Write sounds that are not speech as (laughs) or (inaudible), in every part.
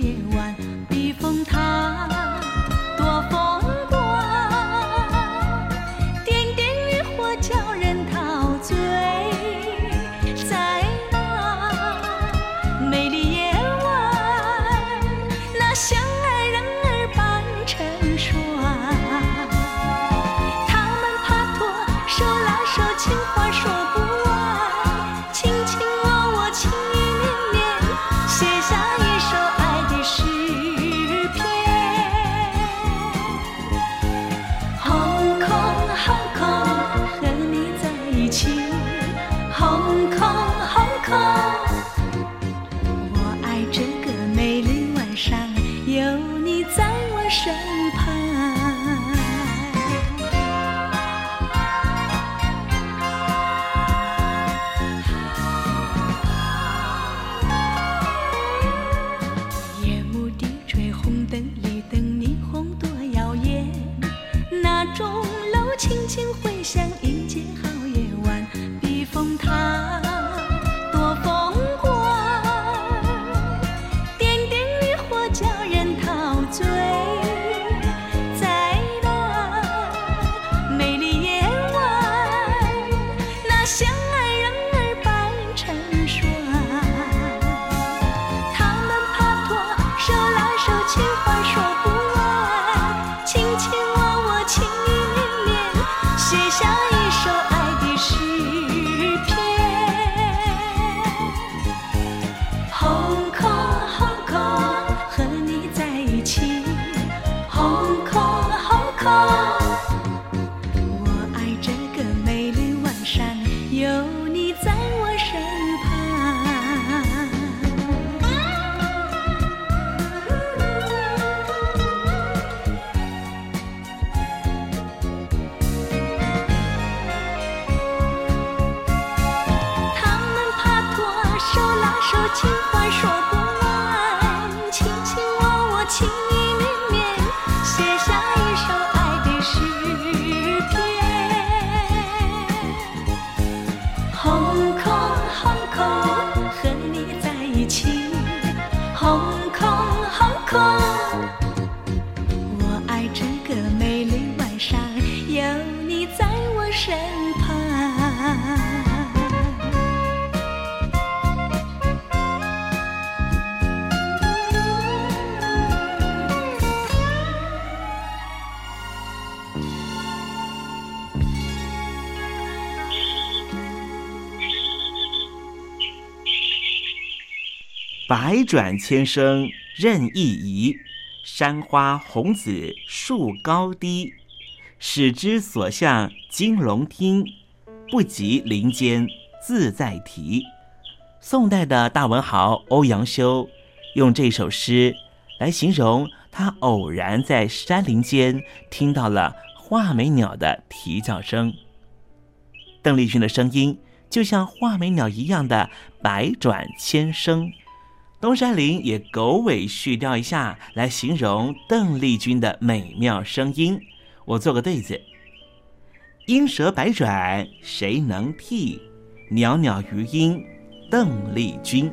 夜晚有百转千声任意移，山花红紫树高低。始知所向金龙听，不及林间自在啼。宋代的大文豪欧阳修用这首诗来形容他偶然在山林间听到了画眉鸟的啼叫声。邓丽君的声音就像画眉鸟一样的百转千声。东山林也狗尾续貂一下，来形容邓丽君的美妙声音。我做个对子：莺蛇百转谁能替？袅袅余音邓丽君。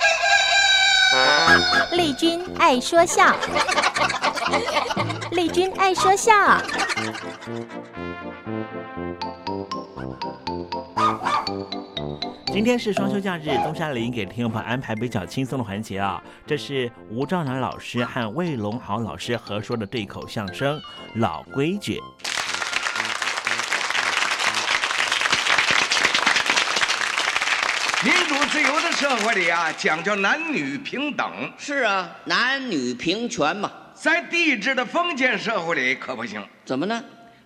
丽君爱说笑，丽君爱说笑。今天是双休假日，东山林给听众朋友安排比较轻松的环节啊。这是吴兆南老师和魏龙豪老师合说的对口相声《老规矩》。民主自由的社会里啊，讲究男女平等。是啊，男女平权嘛。在帝制的封建社会里可不行。怎么呢？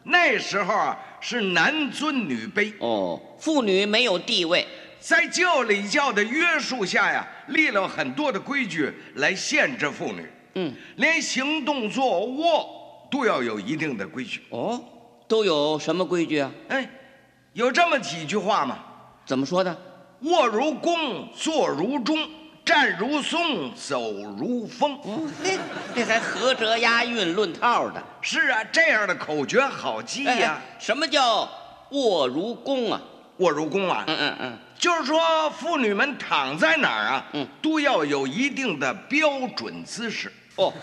那时候啊，是男尊女卑。哦，妇女没有地位。在教礼教的约束下呀，立了很多的规矩来限制妇女。嗯，连行动坐卧都要有一定的规矩。哦，都有什么规矩啊？哎，有这么几句话吗？怎么说的？卧如弓，坐如钟，站如松，走如风。哦，嘿，这还合辙押韵论套的。是啊，这样的口诀好记呀、哎。什么叫卧如弓啊？卧如弓啊？嗯嗯嗯，就是说妇女们躺在哪儿啊，嗯，都要有一定的标准姿势。哦，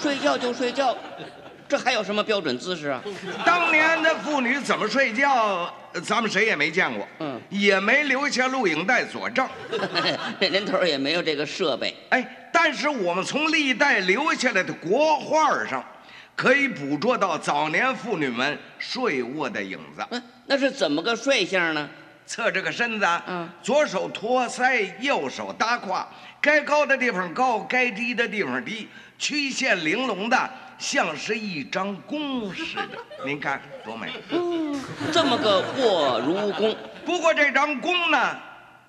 睡觉就睡觉。这还有什么标准姿势啊？当年的妇女怎么睡觉，咱们谁也没见过，嗯，也没留下录影带佐证，(laughs) 那年头也没有这个设备。哎，但是我们从历代留下来的国画上，可以捕捉到早年妇女们睡卧的影子。嗯，那是怎么个睡相呢？侧着个身子，嗯，左手托腮，右手搭胯，该高的地方高，该低的地方低，曲线玲珑的，像是一张弓似的。您看多美！嗯，这么个卧如弓。不过这张弓呢，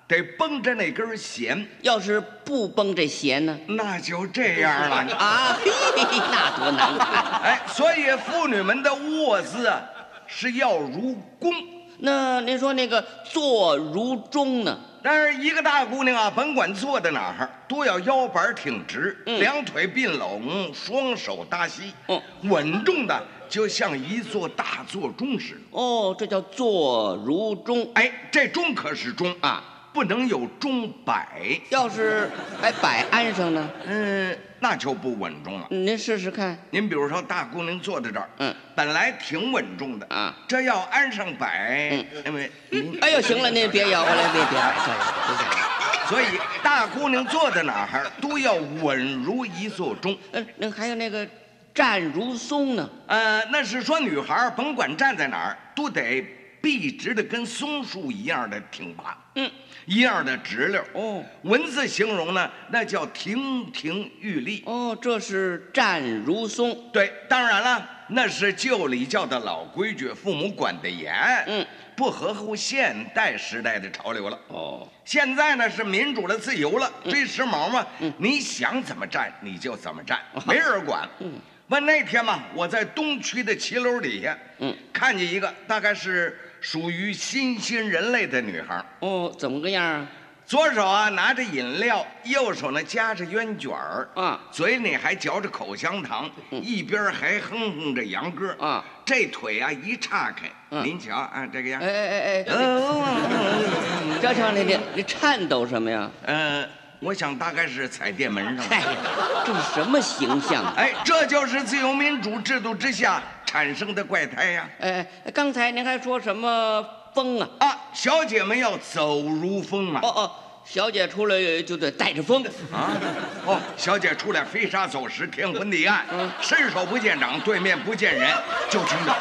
得绷着那根弦。要是不绷这弦呢，那就这样了 (laughs) 啊！嘿嘿，那多难看！(laughs) 哎，所以妇女们的卧姿啊，是要如弓。那您说那个坐如钟呢？但是一个大姑娘啊，甭管坐在哪儿，都要腰板挺直，嗯、两腿并拢，双手搭膝，嗯，稳重的就像一座大座钟似的。哦，这叫坐如钟。哎，这钟可是钟啊，不能有钟摆。要是还摆安上呢？嗯。那就不稳重了。您试试看。您比如说，大姑娘坐在这儿，嗯，本来挺稳重的啊，这要安上摆，嗯，因为，哎呦，行了，您别摇过来，别别别。(laughs) 所以，大姑娘坐在哪儿都要稳如一座钟。嗯，那还有那个站如松呢？呃，那是说女孩甭管站在哪儿，都得笔直的跟松树一样的挺拔。嗯。一样的直溜哦，文字形容呢，那叫亭亭玉立。哦，这是站如松。对，当然了，那是旧礼教的老规矩，父母管得严，嗯，不合乎现代时代的潮流了。哦，现在呢是民主了自由了，嗯、追时髦嘛，嗯，你想怎么站你就怎么站，没人管。嗯，问那天嘛，我在东区的骑楼底下，嗯，看见一个大概是。属于新兴人类的女孩哦，怎么个样啊？左手啊拿着饮料，右手呢夹着烟卷儿啊，嘴里还嚼着口香糖，嗯、一边还哼哼着洋歌啊。这腿啊一岔开，嗯、您瞧啊这个样。哎哎哎哎，嗯，张强，你你你颤抖什么呀？嗯，我想大概是踩电门上了。哎呀，这是什么形象？哎，这就是自由民主制度之下。产生的怪胎呀！哎，刚才您还说什么风啊？啊，小姐们要走如风啊！哦哦，小姐出来就得带着风啊！哦，小姐出来飞沙走石，天昏地暗，嗯，伸手不见掌，对面不见人，就听着。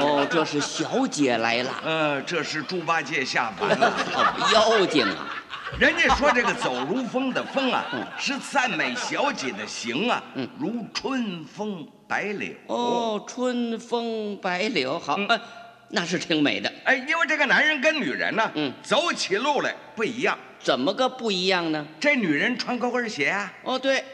(laughs) 哦，这是小姐来了。呃，这是猪八戒下凡了，好妖精啊！人家说这个走如风的风啊，嗯、是赞美小姐的形啊，嗯，如春风白柳。哦，春风白柳，好，嗯、那是挺美的。哎，因为这个男人跟女人呢，嗯，走起路来不一样。怎么个不一样呢？这女人穿高跟鞋啊。哦，对，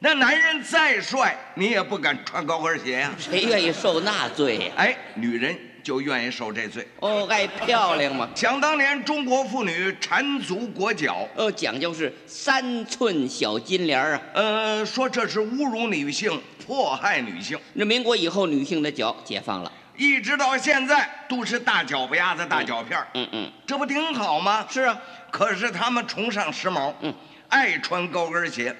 那男人再帅，你也不敢穿高跟鞋呀、啊。谁愿意受那罪呀、啊？哎，女人。就愿意受这罪哦，爱漂亮嘛。想当年，中国妇女缠足裹脚，呃，讲究是三寸小金莲啊。呃，说这是侮辱女性，迫害女性。那民国以后，女性的脚解放了，一直到现在都是大脚巴丫子、大脚片嗯嗯，这不挺好吗？是啊，可是他们崇尚时髦，嗯，爱穿高跟鞋。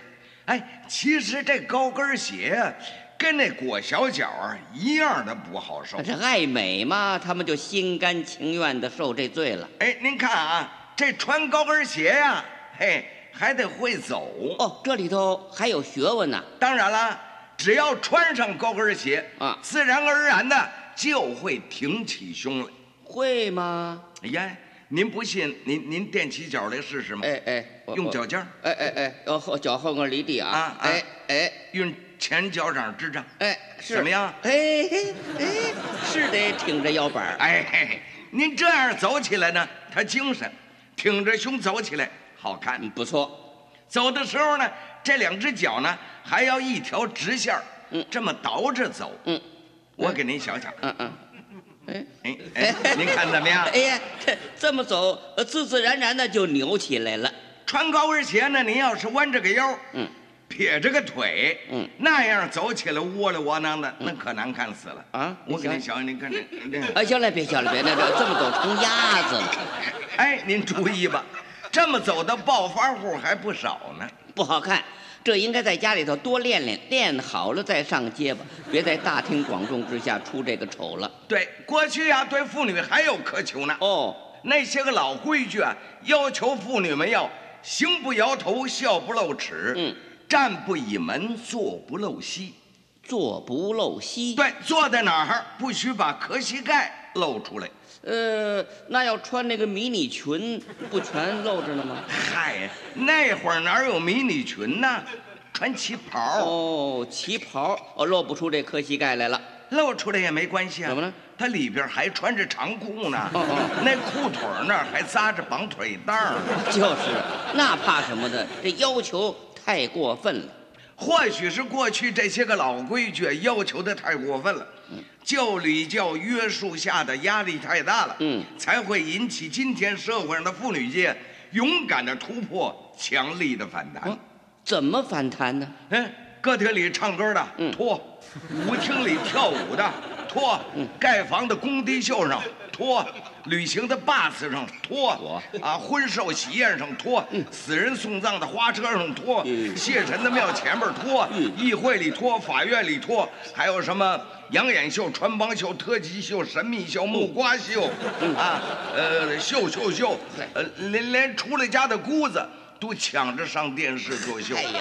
哎，其实这高跟鞋。跟那裹小脚啊一样的不好受，这爱美嘛，他们就心甘情愿的受这罪了。哎，您看啊，这穿高跟鞋呀、啊，嘿，还得会走哦，这里头还有学问呢、啊。当然了，只要穿上高跟鞋啊，自然而然的就会挺起胸来。会吗？哎呀，您不信，您您垫起脚来试试嘛。哎哎，用脚尖儿。哎哎哎，要后脚后跟离地啊。啊，哎哎，用。前脚掌支着，哎，是怎么样？哎哎，是得挺着腰板哎您这样走起来呢，他精神，挺着胸走起来好看，不错。走的时候呢，这两只脚呢还要一条直线嗯，这么倒着走。嗯，我给您想想。嗯嗯。哎哎哎，您看怎么样？(laughs) 哎呀，这这么走，自自然然的就扭起来了。穿高跟鞋呢，您要是弯着个腰，嗯。撇着个腿，嗯，那样走起来窝里窝囊的，那可难看死了啊！我给您想想，您看这，哎，行了，别笑了，别那这这么走成鸭子了。(laughs) 哎，您注意吧，这么走的暴发户还不少呢，不好看。这应该在家里头多练练，练好了再上街吧，别在大庭广众之下出这个丑了。对，过去啊，对妇女还有苛求呢。哦，那些个老规矩啊，要求妇女们要行不摇头，笑不露齿。嗯。站不倚门，坐不露膝。坐不露膝。对，坐在哪儿不许把壳膝盖露出来。呃，那要穿那个迷你裙，不全露着了吗？嗨，那会儿哪有迷你裙呢？穿旗袍。哦，旗袍哦，露不出这磕膝盖来了。露出来也没关系啊。怎么了？它里边还穿着长裤呢。哦哦，那裤腿那儿还扎着绑腿带儿。(laughs) 就是，那怕什么的？这要求太过分了。或许是过去这些个老规矩要求的太过分了，教礼教约束下的压力太大了，嗯，才会引起今天社会上的妇女界勇敢的突破，强力的反弹。怎么反弹呢？嗯，歌厅里唱歌的脱，舞厅里跳舞的脱，盖房的工地秀上脱，旅行的 bus 上脱，啊，婚寿喜宴上脱，死人送葬的花车上脱，谢神的庙前面脱，议会里脱，法院里脱，还有什么养眼秀、穿帮秀、特技秀、神秘秀、木瓜秀，啊，呃，秀秀秀，呃，连连出了家的姑子。都抢着上电视作秀。哎呀，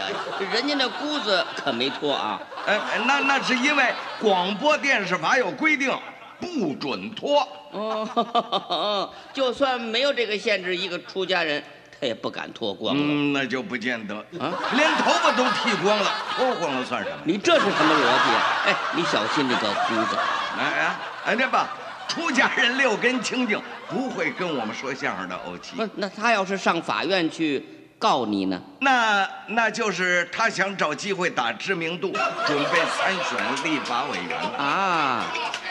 人家那姑子可没脱啊！哎，那那是因为广播电视法有规定，不准脱。哦，(laughs) 就算没有这个限制，一个出家人他也不敢脱光了。嗯，那就不见得啊，连头发都剃光了，脱光了算什么？你这是什么逻辑？哎，你小心那个胡子。哎哎，哎，那吧，出家人六根清净，不会跟我们说相声的欧气。不，那他要是上法院去告你呢？那那就是他想找机会打知名度，准备参选立法委员啊。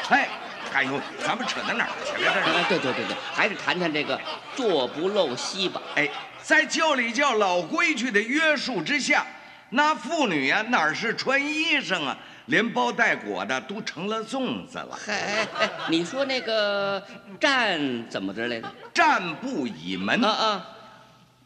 哎，哎呦，咱们扯到哪儿去了？这儿。哎，对对对对，还是谈谈这个坐不露膝吧。哎，在旧礼教老规矩的约束之下，那妇女呀、啊，哪是穿衣裳啊？连包带裹的都成了粽子了。哎哎哎，你说那个站怎么着来着？站不倚门啊啊！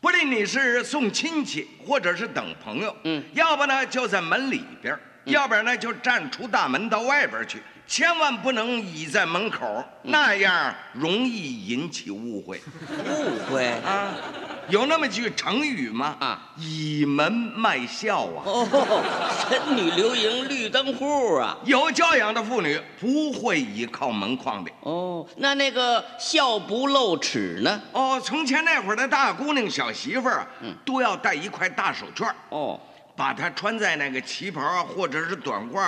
不论你是送亲戚，或者是等朋友，嗯，要不呢就在门里边，嗯、要不然呢就站出大门到外边去，千万不能倚在门口，嗯、那样容易引起误会。误会啊！有那么句成语吗？啊，倚门卖笑啊！哦，神女流萤绿灯户啊！有教养的妇女不会倚靠门框的。哦，那那个笑不露齿呢？哦，从前那会儿的大姑娘、小媳妇儿啊，嗯，都要戴一块大手绢哦，把它穿在那个旗袍啊，或者是短褂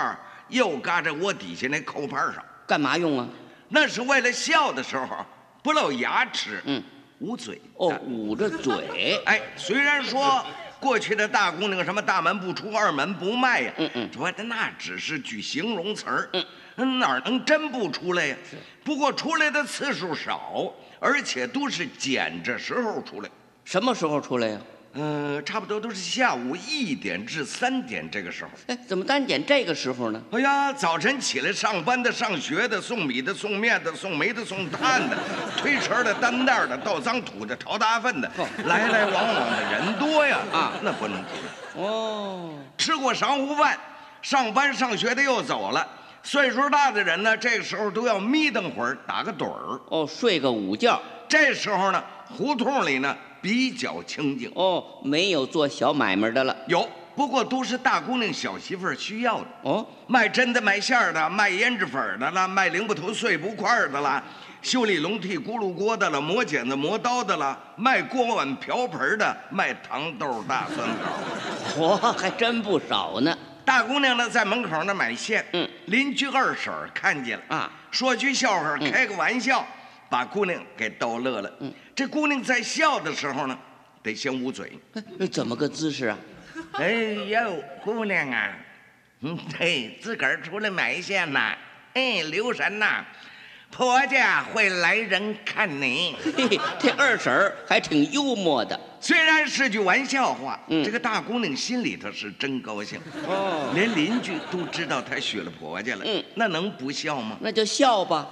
右嘎在窝底下那扣盘上。干嘛用啊？那是为了笑的时候不露牙齿。嗯。捂嘴哦，捂着嘴。哎，虽然说过去的大姑娘什么大门不出二门不迈呀，嗯嗯，说的那只是句形容词儿，嗯，哪能真不出来呀？不过出来的次数少，而且都是捡着时候出来。什么时候出来呀？嗯，差不多都是下午一点至三点这个时候。哎，怎么单点这个时候呢？哎呀，早晨起来上班的、上学的、送米的、送面的、送煤的、送炭的、(laughs) 推车的、担担的、倒脏土的、淘大粪的，来来往往的人多呀！(laughs) 啊，那不能出来。哦，吃过晌午饭，上班上学的又走了。岁数大的人呢，这个时候都要眯瞪会儿，打个盹儿。哦，睡个午觉。这时候呢，胡同里呢。比较清静哦，没有做小买卖的了。有，不过都是大姑娘、小媳妇儿需要的哦。卖针的、卖馅的、卖胭脂粉的啦，卖零布头碎布块的啦，修理笼屉、咕噜锅的了，磨剪子、磨刀的了，卖锅碗瓢盆的，卖糖豆、大酸枣，嚯，还真不少呢。大姑娘呢，在门口那买线，嗯，邻居二婶看见了啊，说句笑话，开个玩笑。嗯把姑娘给逗乐了。嗯，这姑娘在笑的时候呢，得先捂嘴。怎么个姿势啊？哎呦，姑娘啊，嗯，(laughs) 嘿，自个儿出来买线呐。哎，留神呐，婆家会来人看你。嘿嘿，这二婶儿还挺幽默的。虽然是句玩笑话，嗯，这个大姑娘心里头是真高兴。哦，连邻居都知道她娶了婆家了。嗯，那能不笑吗？那就笑吧。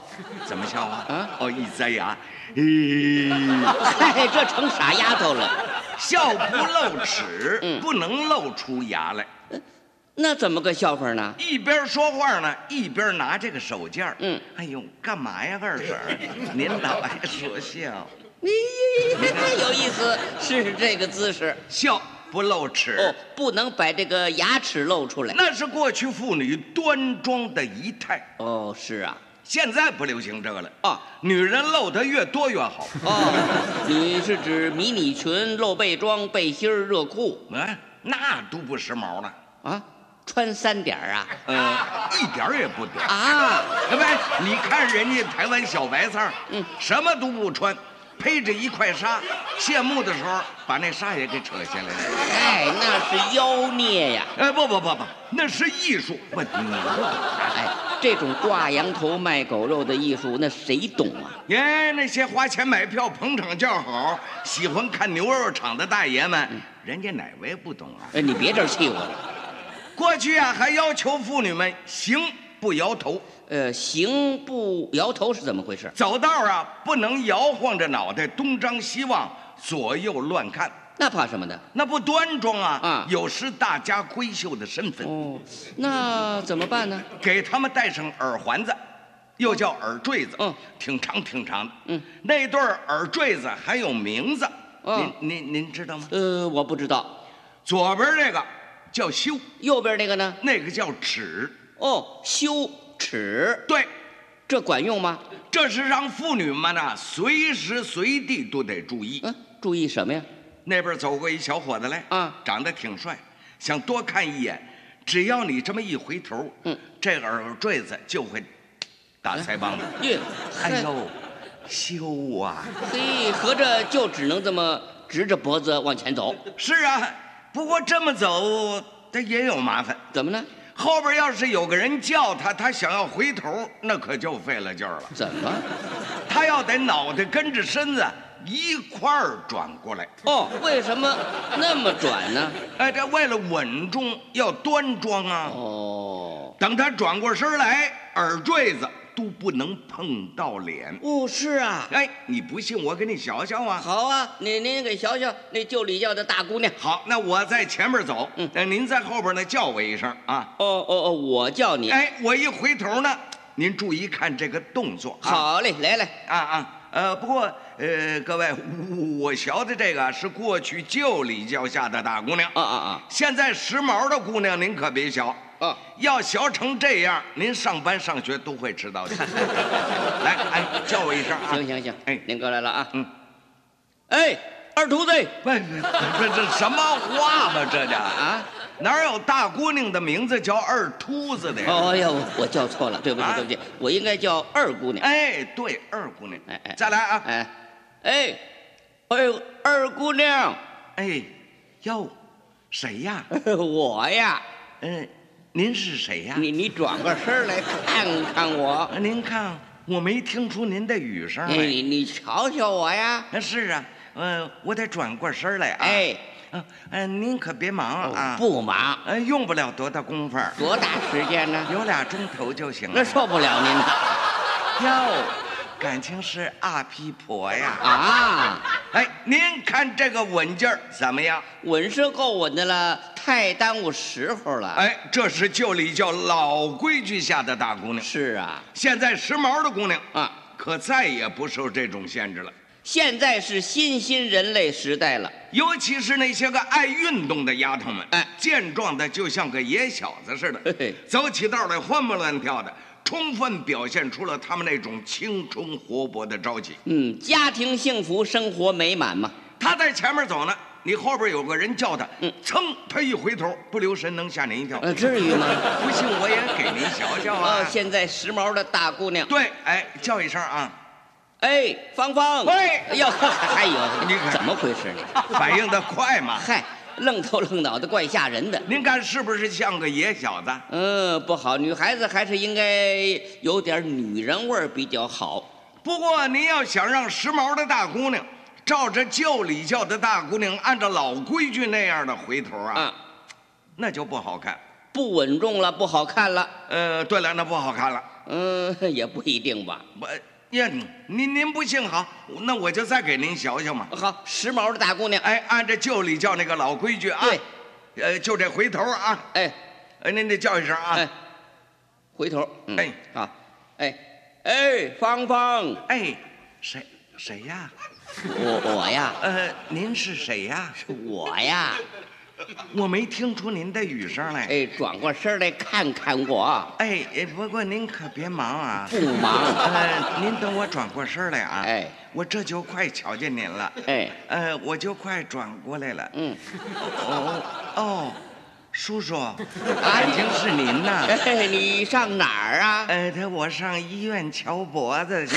怎么笑啊？啊？哦，一塞牙，咦，嗨，(laughs) 这成傻丫头了。笑不露齿，嗯，不能露出牙来。那怎么个笑法呢？一边说话呢，一边拿这个手绢嗯，哎呦，干嘛呀，二婶儿？您老爱说笑。(laughs) 咦，有意思，是这个姿势。笑不露齿。哦，不能把这个牙齿露出来。那是过去妇女端庄的仪态。哦，是啊，现在不流行这个了啊，女人露的越多越好。哦，你是指迷你裙、露背装、背心儿、热裤？哎，那都不时髦了啊。穿三点啊？呃，一点也不点啊！喂，你看人家台湾小白菜，嗯，什么都不穿，披着一块纱，谢幕的时候把那纱也给扯下来了。哎，那是妖孽呀！哎，不不不不，那是艺术。我你不懂。哎，这种挂羊头卖狗肉的艺术，那谁懂啊？耶，那些花钱买票捧场叫好、喜欢看牛肉场的大爷们，人家哪位不懂啊？哎，你别这气我了。过去啊，还要求妇女们行不摇头。呃，行不摇头是怎么回事？走道啊，不能摇晃着脑袋东张西望、左右乱看。那怕什么呢？那不端庄啊！啊，有失大家闺秀的身份。哦，那怎么办呢？给他们戴上耳环子，又叫耳坠子。嗯，挺长挺长的。嗯，那对耳坠子还有名字。您您您知道吗？呃，我不知道。左边这个。叫修，右边那个呢？那个叫尺。哦，修尺。对，这管用吗？这是让妇女们呢随时随地都得注意。嗯，注意什么呀？那边走过一小伙子来，啊，长得挺帅，想多看一眼。只要你这么一回头，嗯，这耳坠子就会打腮帮子。耶，哎呦，羞啊！嘿，合着就只能这么直着脖子往前走。是啊。不过这么走，他也有麻烦。怎么呢？后边要是有个人叫他，他想要回头，那可就费了劲儿了。怎么？他要得脑袋跟着身子一块儿转过来。哦，为什么那么转呢？哎，这为了稳重，要端庄啊。哦，等他转过身来，耳坠子。都不能碰到脸哦，是啊，哎，你不信我给你学学啊。好啊，您您给学学那旧礼教的大姑娘。好，那我在前面走，嗯，您在后边呢叫我一声啊。哦哦哦，我叫你。哎，我一回头呢，您注意看这个动作。好嘞，来来啊啊，呃，不过呃，各位，我学的这个是过去旧礼教下的大姑娘啊啊啊，现在时髦的姑娘您可别学。啊，要学成这样，您上班上学都会迟到的。(laughs) 来，哎，叫我一声啊！行行行，哎，您过来了啊。嗯。哎，二秃子，不不，这什么话嘛？这叫啊？哪有大姑娘的名字叫二秃子的呀？哦呀，我叫错了，对不起，对不起，我应该叫二姑娘。哎，对，二姑娘。哎哎，再来啊！哎，哎，哎，二姑娘，哎，哟，谁呀？(laughs) 我呀。嗯。您是谁呀？你你转过身来看看我。您看，我没听出您的语声来。你你瞧瞧我呀。是啊，嗯，我得转过身来啊。哎，嗯嗯，您可别忙啊。不忙。嗯，用不了多大功夫。多大时间呢？有俩钟头就行了。那受不了您了。哟。感情是阿皮婆呀！啊，哎，您看这个稳劲儿怎么样？稳是够稳的了，太耽误时候了。哎，这是旧礼教老规矩下的大姑娘。是啊，现在时髦的姑娘啊，可再也不受这种限制了。现在是新兴人类时代了，尤其是那些个爱运动的丫头们，哎，健壮的就像个野小子似的，嘿嘿走起道来欢蹦乱跳的。充分表现出了他们那种青春活泼的朝气。嗯，家庭幸福，生活美满嘛。他在前面走呢，你后边有个人叫他，嗯，噌，他一回头，不留神能吓您一跳。呃，至于吗？不信我也给您瞧瞧啊。现在时髦的大姑娘。对，哎，叫一声啊。哎，芳芳。喂。哎呦，还有，你怎么回事？你反应的快嘛。嗨。愣头愣脑的，怪吓人的。您看是不是像个野小子？嗯，不好，女孩子还是应该有点女人味儿比较好。不过您要想让时髦的大姑娘照着旧礼教的大姑娘，按照老规矩那样的回头啊，啊，那就不好看，不稳重了，不好看了。呃，对了，那不好看了。嗯，也不一定吧。不。呀，您您不信好，那我就再给您瞧瞧嘛。好，时髦的大姑娘，哎，按照旧礼教那个老规矩啊。对，呃，就这回头啊。哎，哎，您得叫一声啊。哎，回头。哎，好，哎，哎，芳芳，哎，谁谁呀？我我呀。呃，您是谁呀？是我呀。(laughs) 我没听出您的语声来。哎，转过身来看看我。哎，不过您可别忙啊。不忙。(laughs) 呃，您等我转过身来啊。哎，我这就快瞧见您了。哎，呃，我就快转过来了。嗯。哦哦，叔叔，感情是您呐。(laughs) 哎，你上哪儿啊？呃，他我上医院瞧脖子去。